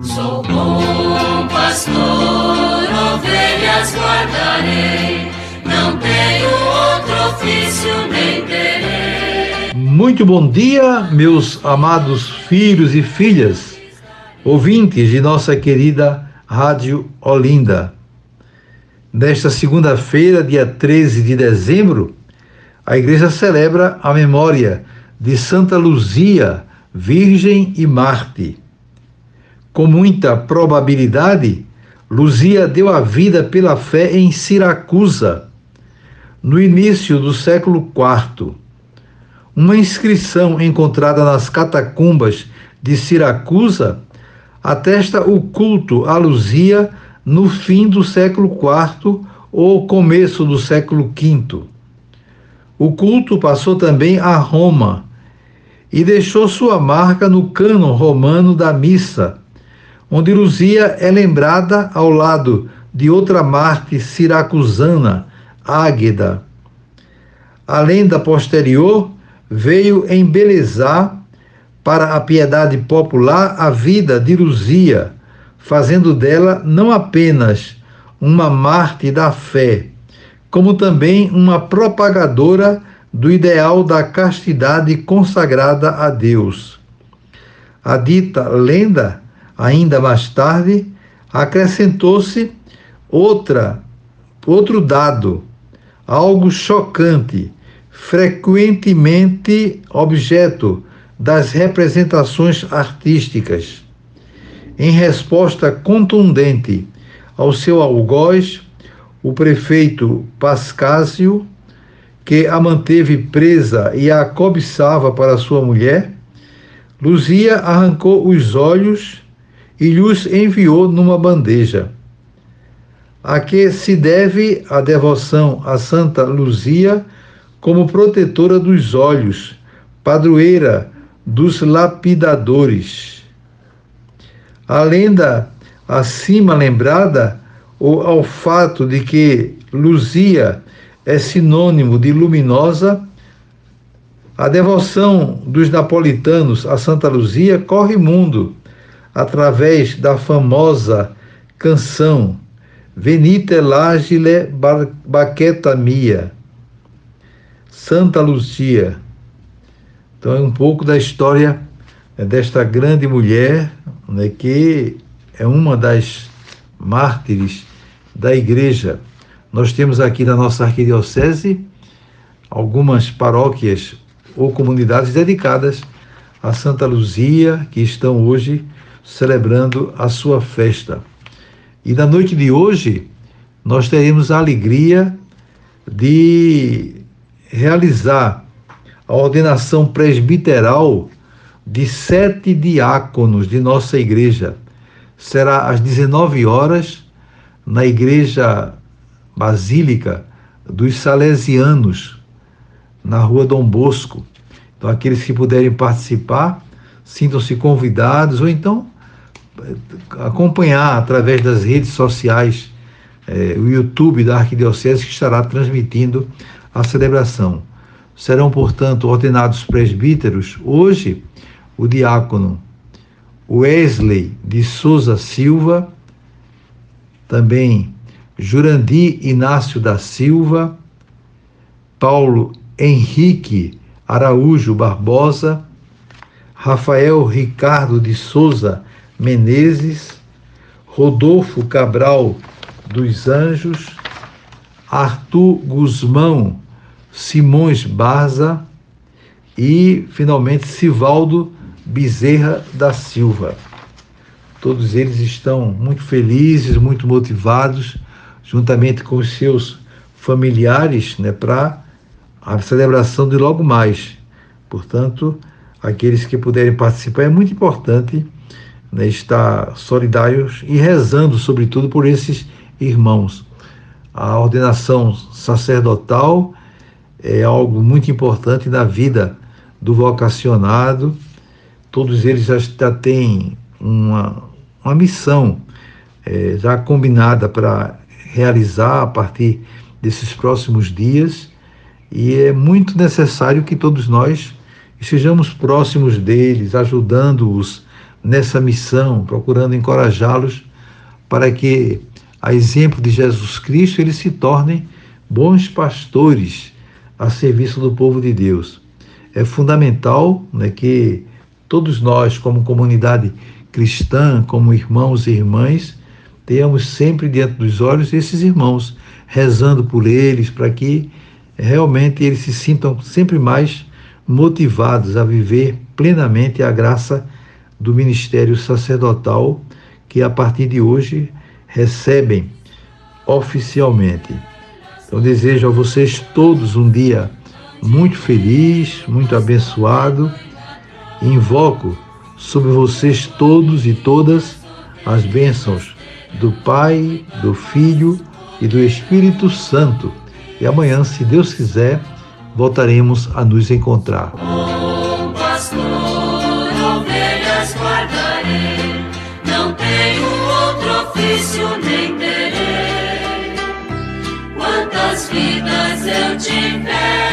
Sou bom pastor, ovelhas guardarei, não tenho outro ofício nem terei. Muito bom dia, meus amados filhos e filhas, ouvintes de nossa querida Rádio Olinda. Nesta segunda-feira, dia 13 de dezembro, a igreja celebra a memória de Santa Luzia, Virgem e Marte com muita probabilidade, Luzia deu a vida pela fé em Siracusa, no início do século IV. Uma inscrição encontrada nas catacumbas de Siracusa atesta o culto a Luzia no fim do século IV ou começo do século V. O culto passou também a Roma e deixou sua marca no cânon romano da missa onde Luzia é lembrada ao lado de outra Marte siracusana, Águeda. A lenda posterior veio embelezar para a piedade popular a vida de Luzia, fazendo dela não apenas uma Marte da fé, como também uma propagadora do ideal da castidade consagrada a Deus. A dita lenda Ainda mais tarde, acrescentou-se outra outro dado, algo chocante, frequentemente objeto das representações artísticas. Em resposta contundente ao seu algoz, o prefeito Pascásio, que a manteve presa e a cobiçava para sua mulher, Luzia arrancou os olhos e lhes enviou numa bandeja. A que se deve a devoção a Santa Luzia como protetora dos olhos, padroeira dos lapidadores. A lenda acima lembrada, ou ao fato de que Luzia é sinônimo de luminosa, a devoção dos napolitanos a Santa Luzia corre mundo através da famosa canção Venite l'agile baqueta mia, Santa Luzia. Então é um pouco da história né, desta grande mulher, né, que é uma das mártires da igreja. Nós temos aqui na nossa arquidiocese algumas paróquias ou comunidades dedicadas a Santa Luzia, que estão hoje celebrando a sua festa. E na noite de hoje, nós teremos a alegria de realizar a ordenação presbiteral de sete diáconos de nossa igreja. Será às 19 horas na Igreja Basílica dos Salesianos, na rua Dom Bosco. Então, aqueles que puderem participar, sintam-se convidados, ou então acompanhar através das redes sociais é, o YouTube da Arquidiocese que estará transmitindo a celebração. Serão, portanto, ordenados presbíteros hoje o diácono Wesley de Souza Silva, também Jurandir Inácio da Silva, Paulo Henrique Araújo Barbosa, Rafael Ricardo de Souza Menezes, Rodolfo Cabral dos Anjos, Arthur Guzmão Simões Barza e, finalmente, Sivaldo Bezerra da Silva. Todos eles estão muito felizes, muito motivados, juntamente com os seus familiares, né, para a celebração de logo mais. Portanto, aqueles que puderem participar, é muito importante né, estar solidários e rezando, sobretudo, por esses irmãos. A ordenação sacerdotal é algo muito importante na vida do vocacionado. Todos eles já, já têm uma, uma missão é, já combinada para realizar a partir desses próximos dias e é muito necessário que todos nós estejamos próximos deles, ajudando-os nessa missão, procurando encorajá-los para que, a exemplo de Jesus Cristo, eles se tornem bons pastores a serviço do povo de Deus. É fundamental né, que todos nós, como comunidade cristã, como irmãos e irmãs, tenhamos sempre diante dos olhos esses irmãos, rezando por eles, para que realmente eles se sintam sempre mais motivados a viver plenamente a graça do ministério sacerdotal que a partir de hoje recebem oficialmente. Então desejo a vocês todos um dia muito feliz, muito abençoado. Invoco sobre vocês todos e todas as bênçãos do Pai, do Filho e do Espírito Santo. E amanhã, se Deus quiser, voltaremos a nos encontrar. Não tenho outro ofício nem terei. Quantas vidas eu tiver